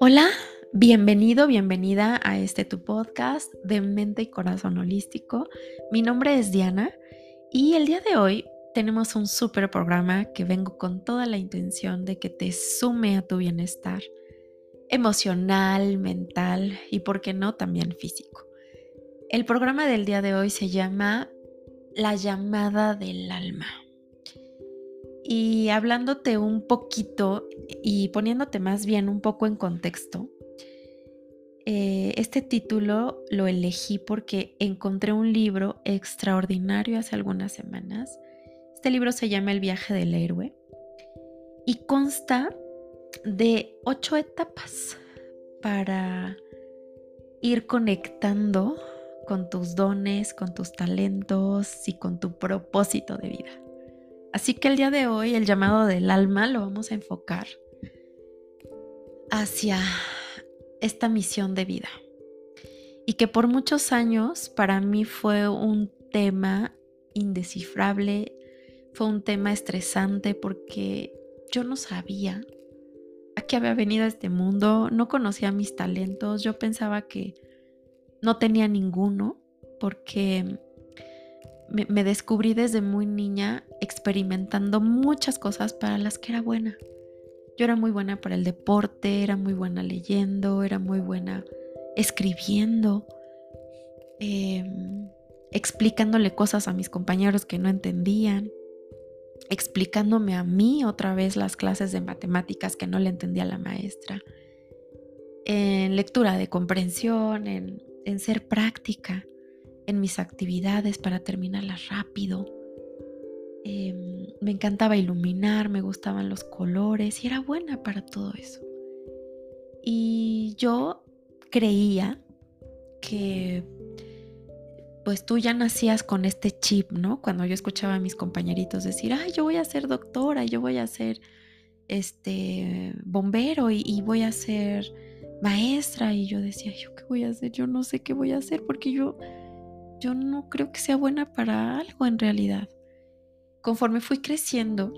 Hola, bienvenido, bienvenida a este tu podcast de mente y corazón holístico. Mi nombre es Diana y el día de hoy tenemos un súper programa que vengo con toda la intención de que te sume a tu bienestar emocional, mental y, por qué no, también físico. El programa del día de hoy se llama La llamada del alma y hablándote un poquito y poniéndote más bien un poco en contexto, eh, este título lo elegí porque encontré un libro extraordinario hace algunas semanas. Este libro se llama El viaje del héroe y consta de ocho etapas para ir conectando con tus dones, con tus talentos y con tu propósito de vida. Así que el día de hoy el llamado del alma lo vamos a enfocar hacia esta misión de vida. Y que por muchos años para mí fue un tema indescifrable, fue un tema estresante porque yo no sabía a qué había venido a este mundo, no conocía mis talentos, yo pensaba que no tenía ninguno porque me, descubrí desde muy niña experimentando muchas cosas para las que era buena. Yo era muy buena para el deporte, era muy buena leyendo, era muy buena escribiendo, em, explicándole cosas a mis compañeros que no entendían, explicándome a mí otra vez las clases de matemáticas que no le entendía la maestra, en lectura de comprensión, en ser práctica en mis actividades para terminarlas rápido. Em, me encantaba iluminar, me gustaban los colores y era buena para todo eso. Y yo creía que pues tú ya nacías con este chip, ¿no? Cuando yo escuchaba a mis compañeritos decir, ay, yo voy a ser doctora, yo voy a ser este bombero y, y voy a ser maestra. Y yo decía, ¿yo qué voy a hacer? Yo no sé qué voy a hacer porque yo yo no creo que sea buena para algo en realidad. Conforme fui creciendo,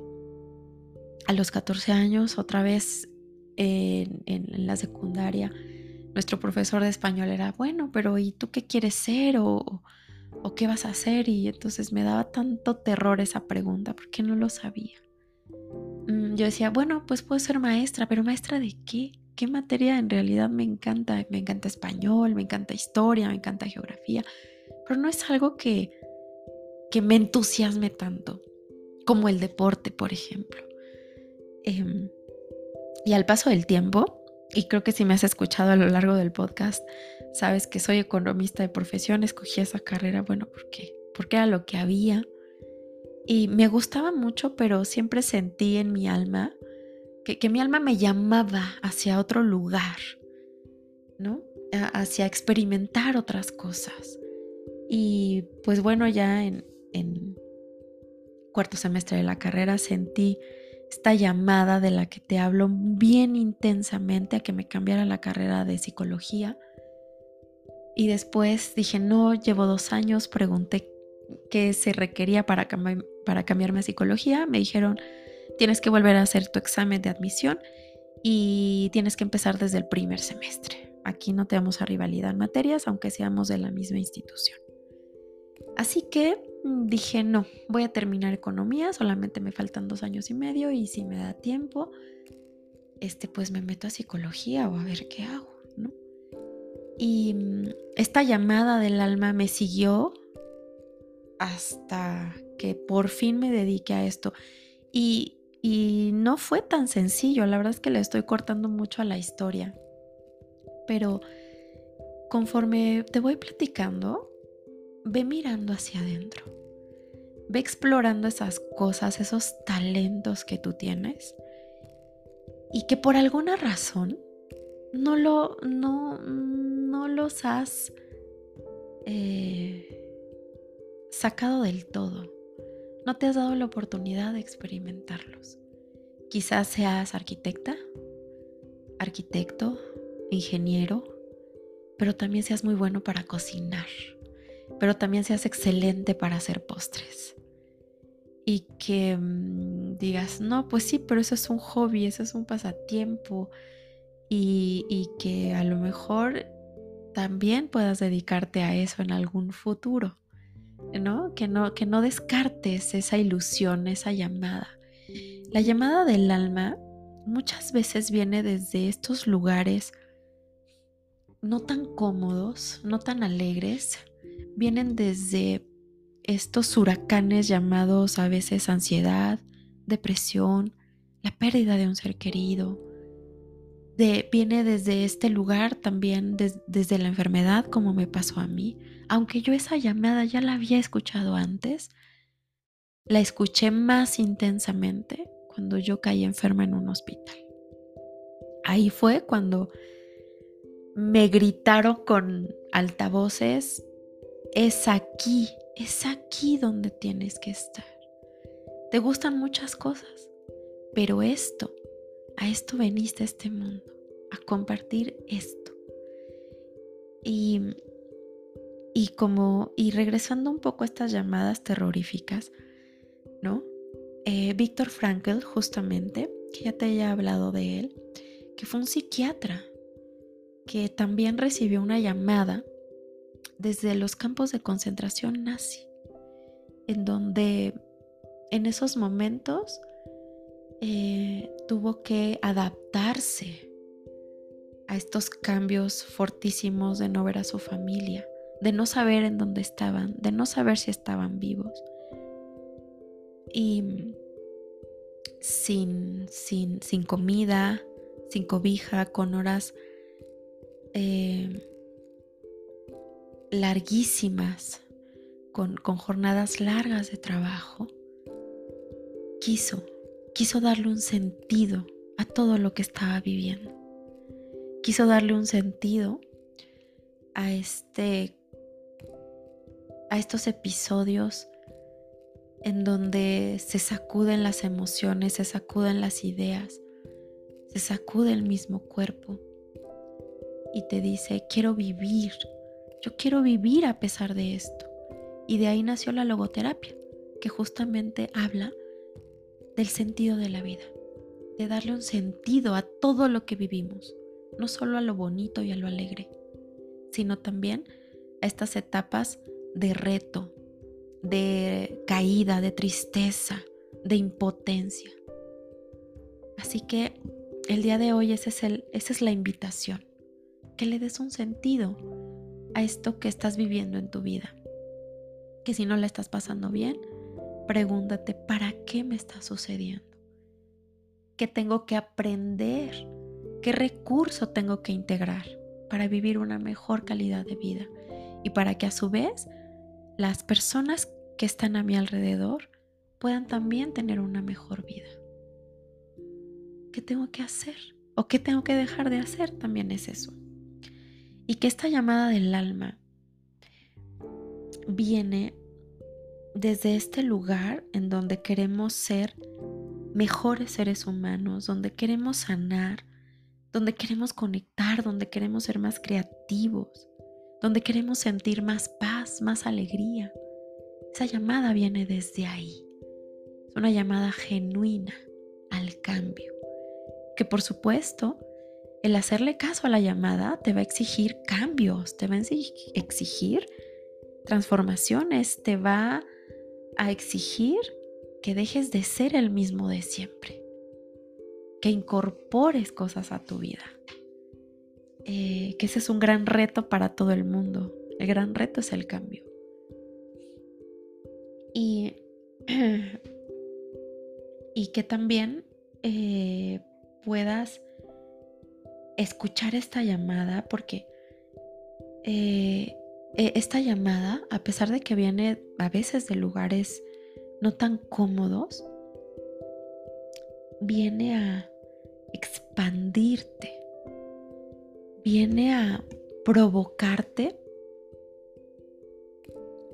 a los 14 años, otra vez en, la secundaria, nuestro profesor de español era, bueno, pero ¿y tú qué quieres ser o, o qué vas a hacer? Y entonces me daba tanto terror esa pregunta porque no lo sabía. Mm, yo decía, bueno, pues puedo ser maestra, pero maestra de qué? ¿Qué materia en realidad me encanta? Me encanta español, me encanta historia, me encanta geografía, pero no es algo que, que me entusiasme tanto como el deporte, por ejemplo. Em, y al paso del tiempo, y creo que si me has escuchado a lo largo del podcast, sabes que soy economista de profesión, escogí esa carrera, bueno. Porque era lo que había. Y me gustaba mucho, pero siempre sentí en mi alma que, que mi alma me llamaba hacia otro lugar, ¿no? hacia experimentar otras cosas. Y pues bueno, ya en, cuarto semestre de la carrera sentí esta llamada de la que te hablo bien intensamente a que me cambiara la carrera de psicología. Y después dije, no, llevo dos años, pregunté qué se requería para, para cambiarme a psicología. Me dijeron, tienes que volver a hacer tu examen de admisión y tienes que empezar desde el primer semestre. Aquí no te vamos a rivalidad en materias, aunque seamos de la misma institución. Así que dije, no, voy a terminar economía, solamente me faltan dos años y medio y si me da tiempo, este, pues me meto a psicología o a ver qué hago, ¿no? Y mm, esta llamada del alma me siguió hasta que por fin me dediqué a esto. Y, y no fue tan sencillo, la verdad es que le estoy cortando mucho a la historia. Pero conforme te voy platicando, ve mirando hacia adentro. Ve explorando esas cosas, esos talentos que tú tienes y que por alguna razón no, lo, no, no los has eh, sacado del todo. No te has dado la oportunidad de experimentarlos. Quizás seas arquitecta, arquitecto, ingeniero, pero también seas muy bueno para cocinar pero también seas excelente para hacer postres. y que mm, digas, no, pues sí, pero eso es un hobby, eso es un pasatiempo y, y que a lo mejor también puedas dedicarte a eso en algún futuro, ¿no? Que no, que no descartes esa ilusión, esa llamada. La llamada del alma muchas veces viene desde estos lugares no tan cómodos, no tan alegres, vienen desde estos huracanes llamados a veces ansiedad, depresión, la pérdida de un ser querido. viene desde este lugar también, desde la enfermedad, como me pasó a mí. Aunque yo esa llamada ya la había escuchado antes, la escuché más intensamente cuando yo caí enferma en un hospital. Ahí fue cuando me gritaron con altavoces, es aquí, es aquí donde tienes que estar. Te gustan muchas cosas, pero esto, a esto veniste a este mundo, a compartir esto. Y, y como, y regresando un poco a estas llamadas terroríficas, ¿no? Eh, Víctor Frankl, justamente, que ya te haya hablado de él, que fue un psiquiatra que también recibió una llamada desde los campos de concentración nazi, en donde en esos momentos eh, tuvo que adaptarse a estos cambios fortísimos de no ver a su familia, de no saber en dónde estaban, de no saber si estaban vivos. Y sin, sin, sin comida, sin cobija, con horas eh, larguísimas, con, con jornadas largas de trabajo, quiso, quiso darle un sentido a todo lo que estaba viviendo. Quiso darle un sentido a este a estos episodios en donde se sacuden las emociones, se sacuden las ideas, se sacude el mismo cuerpo y te dice, quiero vivir, yo quiero vivir a pesar de esto. Y de ahí nació la logoterapia, que justamente habla del sentido de la vida, de darle un sentido a todo lo que vivimos, no solo a lo bonito y a lo alegre, sino también a estas etapas de reto, de caída, de tristeza, de impotencia. Así que el día de hoy es el, esa es la invitación que le des un sentido a esto que estás viviendo en tu vida. Que si no la estás pasando bien, pregúntate, ¿para qué me está sucediendo? ¿Qué tengo que aprender? ¿Qué recurso tengo que integrar para vivir una mejor calidad de vida? Y para que a su vez las personas que están a mi alrededor puedan también tener una mejor vida. ¿Qué tengo que hacer? ¿O qué tengo que dejar de hacer? También es eso y que esta llamada del alma viene desde este lugar en donde queremos ser mejores seres humanos, donde queremos sanar, donde queremos conectar, donde queremos ser más creativos, donde queremos sentir más paz, más alegría. Esa llamada viene desde ahí. Es una llamada genuina al cambio, que por supuesto el hacerle caso a la llamada te va a exigir cambios, te va a exigir transformaciones, te va a exigir que dejes de ser el mismo de siempre, que incorpores cosas a tu vida, eh, que ese es un gran reto para todo el mundo. El gran reto es el cambio. Y, y que también eh, puedas escuchar esta llamada porque eh, e, esta llamada, a pesar de que viene a veces de lugares no tan cómodos, viene a expandirte, viene a provocarte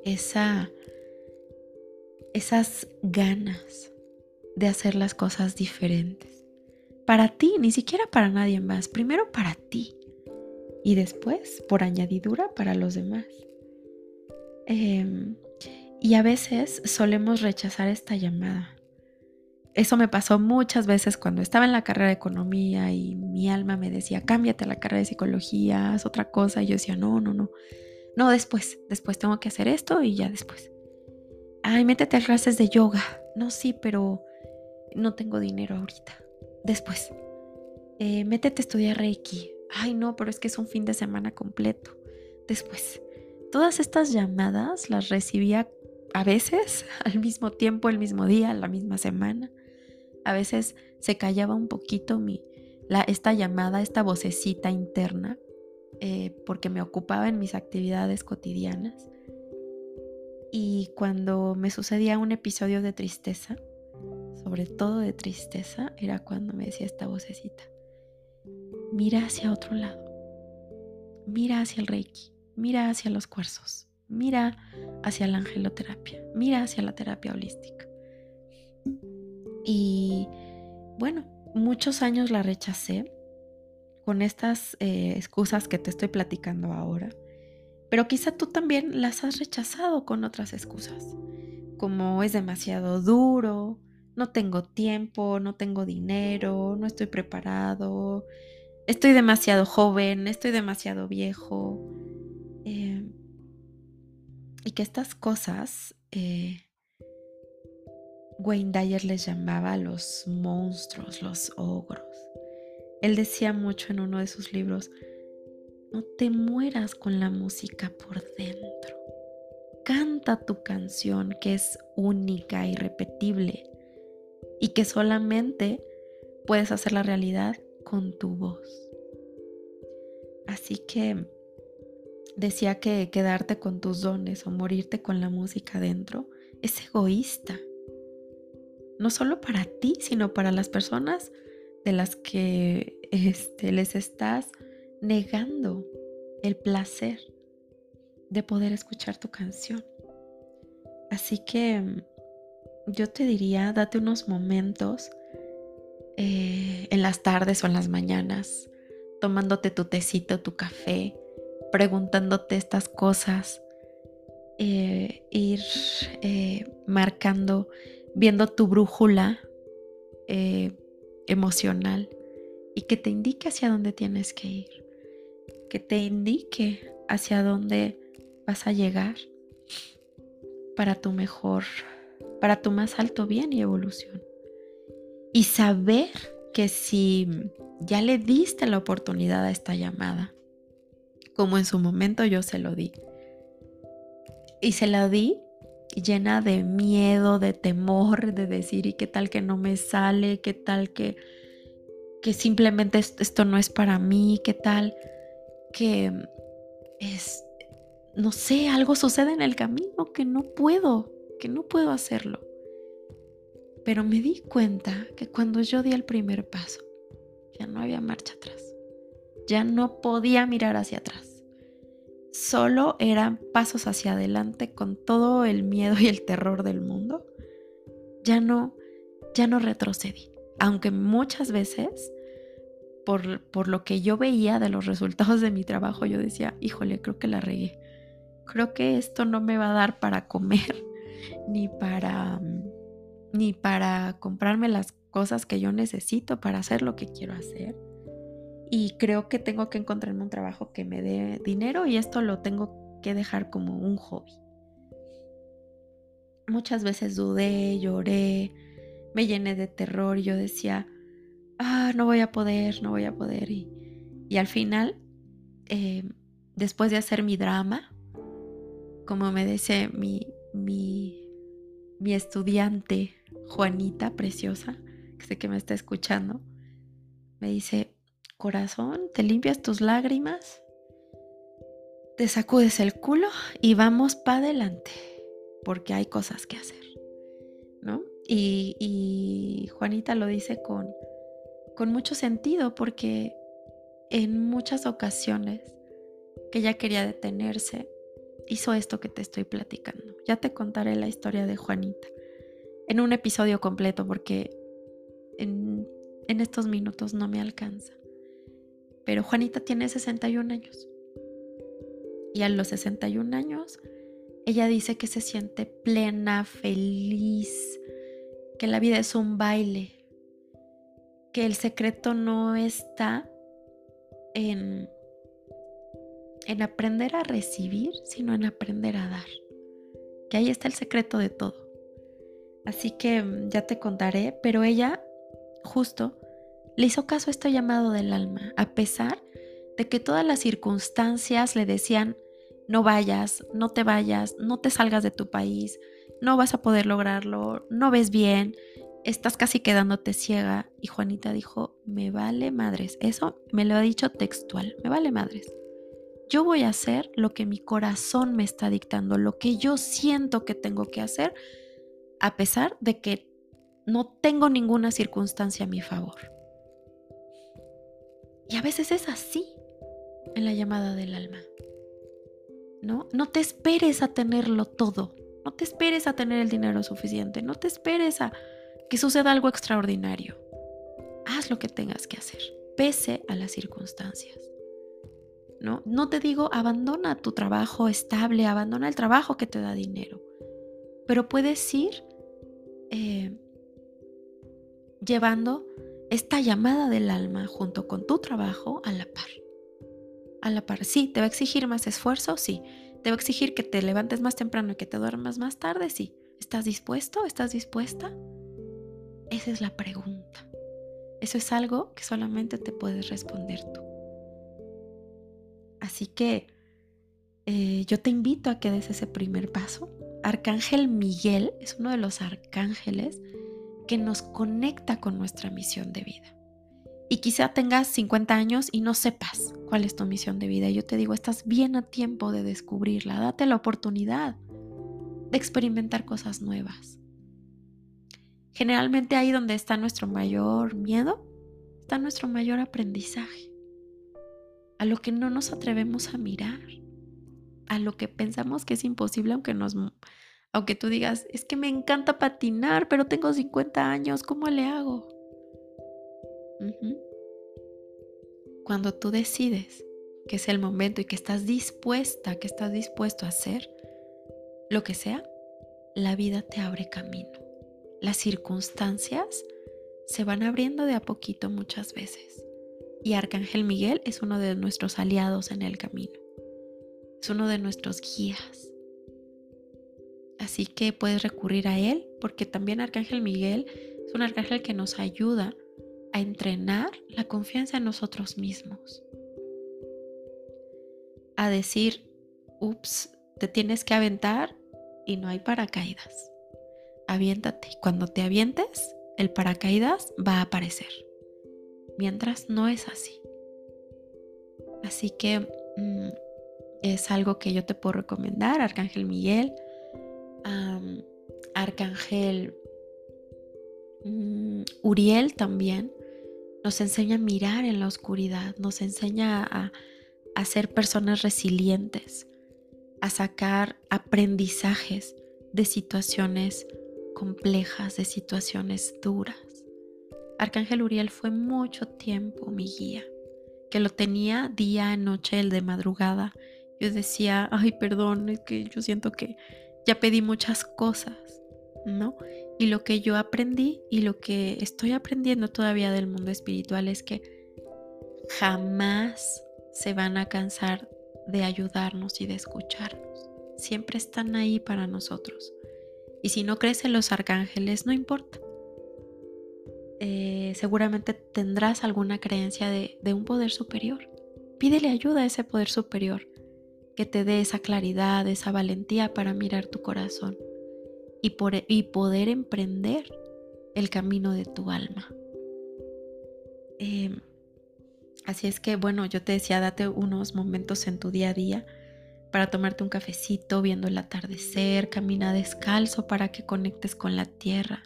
esa, esas ganas de hacer las cosas diferentes para ti, ni siquiera para nadie más. Primero para ti y después, por añadidura, para los demás. Em, Y a veces solemos rechazar esta llamada. Eso me pasó muchas veces cuando estaba en la carrera de economía y mi alma me decía, cámbiate a la carrera de psicología, haz otra cosa. Y yo decía, no, no, no. No, después, después tengo que hacer esto y ya después. Ay, métete a clases de yoga. No, sí, pero no tengo dinero ahorita. Después. Eh, métete a estudiar Reiki. Ay, no, pero es que es un fin de semana completo. Después. Todas estas llamadas las recibía a veces al mismo tiempo, el mismo día, la misma semana. A veces se callaba un poquito mi, la, esta llamada, esta vocecita interna, eh, porque me ocupaba en mis actividades cotidianas. Y cuando me sucedía un episodio de tristeza, sobre todo de tristeza, era cuando me decía esta vocecita, mira hacia otro lado, mira hacia el reiki, mira hacia los cuarzos, mira hacia la angeloterapia, mira hacia la terapia holística. Y bueno, muchos años la rechacé con estas eh, excusas que te estoy platicando ahora, pero quizá tú también las has rechazado con otras excusas, como es demasiado duro, no tengo tiempo, no tengo dinero, no estoy preparado, estoy demasiado joven, estoy demasiado viejo. Eh, y que estas cosas eh, Wayne Dyer les llamaba los monstruos, los ogros. Él decía mucho en uno de sus libros, no te mueras con la música por dentro. Canta tu canción que es única, irrepetible y que solamente puedes hacer la realidad con tu voz. Así que decía que quedarte con tus dones o morirte con la música dentro es egoísta no solo para ti, sino para las personas de las que este, les estás negando el placer de poder escuchar tu canción. Así que yo te diría, date unos momentos eh, en las tardes o en las mañanas, tomándote tu tecito, tu café, preguntándote estas cosas, eh, ir eh, marcando viendo tu brújula emocional y que te indique hacia dónde tienes que ir, que te indique hacia dónde vas a llegar para tu mejor, para tu más alto bien y evolución. Y saber que si ya le diste la oportunidad a esta llamada, como en su momento yo se lo di, y se la di llena de miedo, de temor, de decir, ¿y qué tal que no me sale? ¿Qué tal que, que simplemente esto no es para mí? ¿Qué tal que es, no sé, algo sucede en el camino que no puedo, que no puedo hacerlo? Pero me di cuenta que cuando yo di el primer paso, ya no había marcha atrás. Ya no podía mirar hacia atrás solo eran pasos hacia adelante con todo el miedo y el terror del mundo, ya no, ya no retrocedí. Aunque muchas veces, por, por lo que yo veía de los resultados de mi trabajo, yo decía, híjole, creo que la regué. Creo que esto no me va a dar para comer, ni para, ni para comprarme las cosas que yo necesito para hacer lo que quiero hacer y creo que tengo que encontrarme un trabajo que me dé dinero y esto lo tengo que dejar como un hobby. Muchas veces dudé, lloré, me llené de terror y yo decía, ah, no voy a poder, no voy a poder. Y, y al final, eh, después de hacer mi drama, como me dice mi, mi, mi estudiante Juanita, preciosa, que sé que me está escuchando, me dice, corazón, te limpias tus lágrimas, te sacudes el culo y vamos para adelante, porque hay cosas que hacer, ¿no? Y, Juanita lo dice con, con mucho sentido, porque en muchas ocasiones que ella quería detenerse, hizo esto que te estoy platicando. Ya te contaré la historia de Juanita en un episodio completo, porque en, estos minutos no me alcanza. Pero Juanita tiene 61 años. Y a los 61 años Ella dice que se siente plena, feliz, que la vida es un baile, que el secreto no está en, en aprender a recibir, sino en aprender a dar. Que ahí está el secreto de todo. Así que mm, ya te contaré, pero ella justo le hizo caso a este llamado del alma, a pesar de que todas las circunstancias le decían, no vayas, no te vayas, no te salgas de tu país, no vas a poder lograrlo, no ves bien, estás casi quedándote ciega. Y Juanita dijo, me vale madres, eso me lo ha dicho textual, me vale madres. Yo voy a hacer lo que mi corazón me está dictando, lo que yo siento que tengo que hacer, a pesar de que no tengo ninguna circunstancia a mi favor. Y a veces es así en la llamada del alma. ¿no? No te esperes a tenerlo todo, no te esperes a tener el dinero suficiente, no te esperes a que suceda algo extraordinario. Haz lo que tengas que hacer, pese a las circunstancias. ¿No? no te digo abandona tu trabajo estable, abandona el trabajo que te da dinero, pero puedes ir eh, llevando esta llamada del alma junto con tu trabajo a la par a la par. Sí, te va a exigir más esfuerzo, sí. Te va a exigir que te levantes más temprano y que te duermas más tarde, sí. ¿Estás dispuesto? ¿Estás dispuesta? Esa es la pregunta. Eso es algo que solamente te puedes responder tú. Así que eh, yo te invito a que des ese primer paso. Arcángel Miguel es uno de los arcángeles que nos conecta con nuestra misión de vida y quizá tengas 50 años y no sepas cuál es tu misión de vida. Yo te digo, estás bien a tiempo de descubrirla. Date la oportunidad de experimentar cosas nuevas. Generalmente ahí donde está nuestro mayor miedo, está nuestro mayor aprendizaje. A lo que no nos atrevemos a mirar, a lo que pensamos que es imposible aunque nos aunque tú digas, es que me encanta patinar, pero tengo 50 años, ¿cómo le hago? Cuando tú decides que es el momento y que estás dispuesta, que estás dispuesto a hacer lo que sea, la vida te abre camino. Las circunstancias se van abriendo de a poquito muchas veces. Y Arcángel Miguel es uno de nuestros aliados en el camino. Es uno de nuestros guías. Así que puedes recurrir a él porque también Arcángel Miguel es un arcángel que nos ayuda a entrenar la confianza en nosotros mismos. A decir, ups, te tienes que aventar y no hay paracaídas. Aviéntate. Cuando te avientes, el paracaídas va a aparecer. Mientras no es así. Así que mm, es algo que yo te puedo recomendar, Arcángel Miguel, Arcángel mm, Uriel también, nos enseña a mirar en la oscuridad, nos enseña a, a ser personas resilientes, a sacar aprendizajes de situaciones complejas, de situaciones duras. Arcángel Uriel fue mucho tiempo mi guía, que lo tenía día, noche, el de madrugada. Yo decía, ay, perdón, es que yo siento que ya pedí muchas cosas, ¿no? Y lo que yo aprendí y lo que estoy aprendiendo todavía del mundo espiritual es que jamás se van a cansar de ayudarnos y de escucharnos. Siempre están ahí para nosotros. Y si no crees en los arcángeles, no importa. Eh, seguramente tendrás alguna creencia de, un poder superior. Pídele ayuda a ese poder superior que te dé esa claridad, esa valentía para mirar tu corazón y poder emprender el camino de tu alma. Em, así es que, bueno, yo te decía, date unos momentos en tu día a día para tomarte un cafecito viendo el atardecer, camina descalzo para que conectes con la tierra.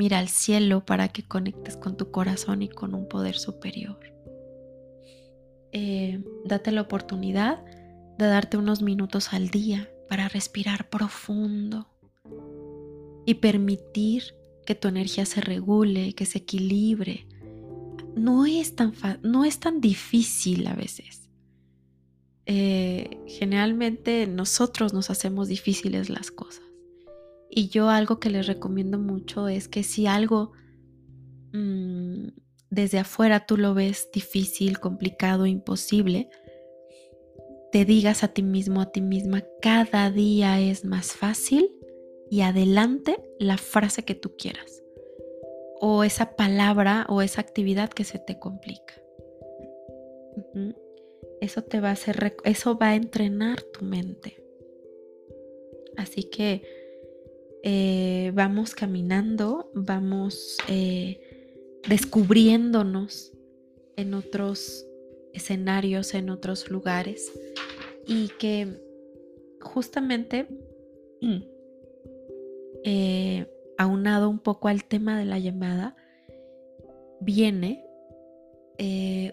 Mira al cielo para que conectes con tu corazón y con un poder superior. Em, date la oportunidad de darte unos minutos al día para respirar profundo, y permitir que tu energía se regule, que se equilibre. No es tan, no es tan difícil a veces. eh, generalmente nosotros nos hacemos difíciles las cosas. Y yo algo que les recomiendo mucho es que si algo mm, desde afuera tú lo ves difícil, complicado, imposible, te digas a ti mismo, a ti misma, cada día es más fácil y adelante la frase que tú quieras. O esa palabra o esa actividad que se te complica. Eso te va a hacer, eso va a entrenar tu mente. Así que eh, vamos caminando, vamos eh, descubriéndonos en otros escenarios, en otros lugares. Y que justamente eh, aunado un poco al tema de la llamada, viene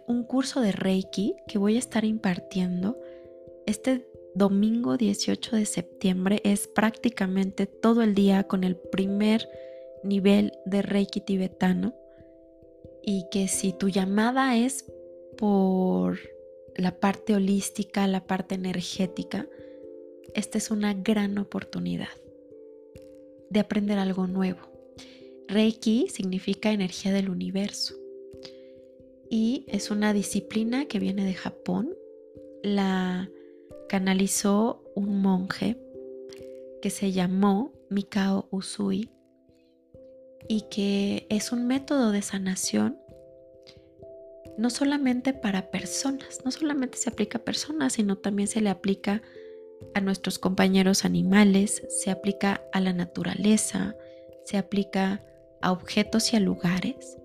un curso de Reiki que voy a estar impartiendo. Este domingo 18 de septiembre es prácticamente todo el día con el primer nivel de Reiki tibetano y que si tu llamada es por la parte holística, la parte energética, esta es una gran oportunidad de aprender algo nuevo. Reiki significa energía del universo y es una disciplina que viene de Japón. La canalizó un monje que se llamó Mikao Usui y que es un método de sanación no solamente para personas, no solamente se aplica a personas, sino también se le aplica a nuestros compañeros animales, se aplica a la naturaleza, se aplica a objetos y a lugares.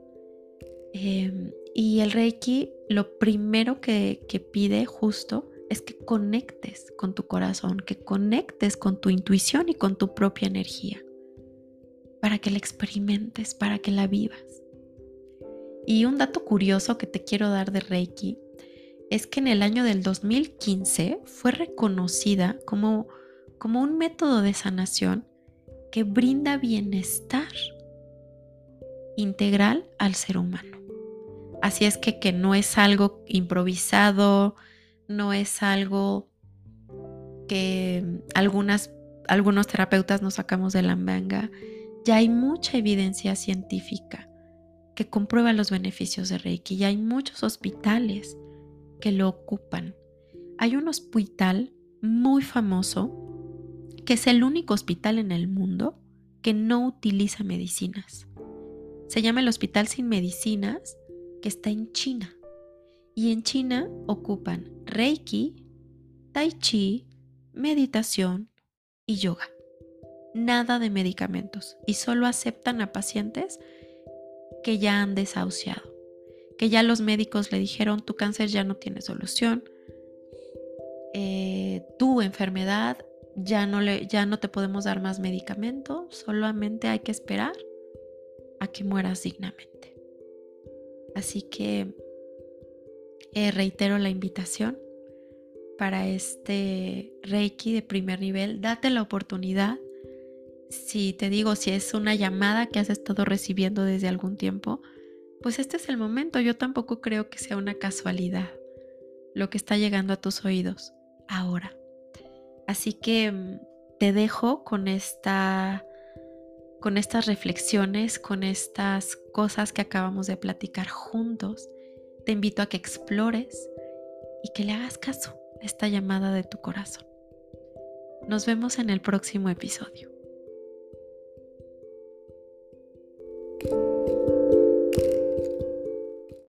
Em, y el Reiki lo primero que, que pide justo es que conectes con tu corazón, que conectes con tu intuición y con tu propia energía, para que la experimentes, para que la vivas. Y un dato curioso que te quiero dar de Reiki es que en el año del 2015 fue reconocida como, como un método de sanación que brinda bienestar integral al ser humano. Así es que, que no es algo improvisado, no es algo que algunos terapeutas nos sacamos de la manga. Ya hay mucha evidencia científica que comprueba los beneficios de Reiki. Ya hay muchos hospitales que lo ocupan. Hay un hospital muy famoso que es el único hospital en el mundo que no utiliza medicinas. Se llama el Hospital Sin Medicinas, que está en China. Y en China ocupan Reiki, Tai Chi, meditación y yoga. Nada de medicamentos y solo aceptan a pacientes que ya han desahuciado, que ya los médicos le dijeron tu cáncer ya no tiene solución, eh, tu enfermedad ya no, le, ya no te podemos dar más medicamento, solamente hay que esperar a que mueras dignamente. Así que eh, reitero la invitación para este Reiki de primer nivel. Date la oportunidad. Si te digo, si es una llamada que has estado recibiendo desde algún tiempo, pues este es el momento. Yo tampoco creo que sea una casualidad lo que está llegando a tus oídos ahora. Así que mm, te dejo con esta con estas reflexiones, con estas cosas que acabamos de platicar juntos te invito a que explores y que le hagas caso a esta llamada de tu corazón. Nos vemos en el próximo episodio.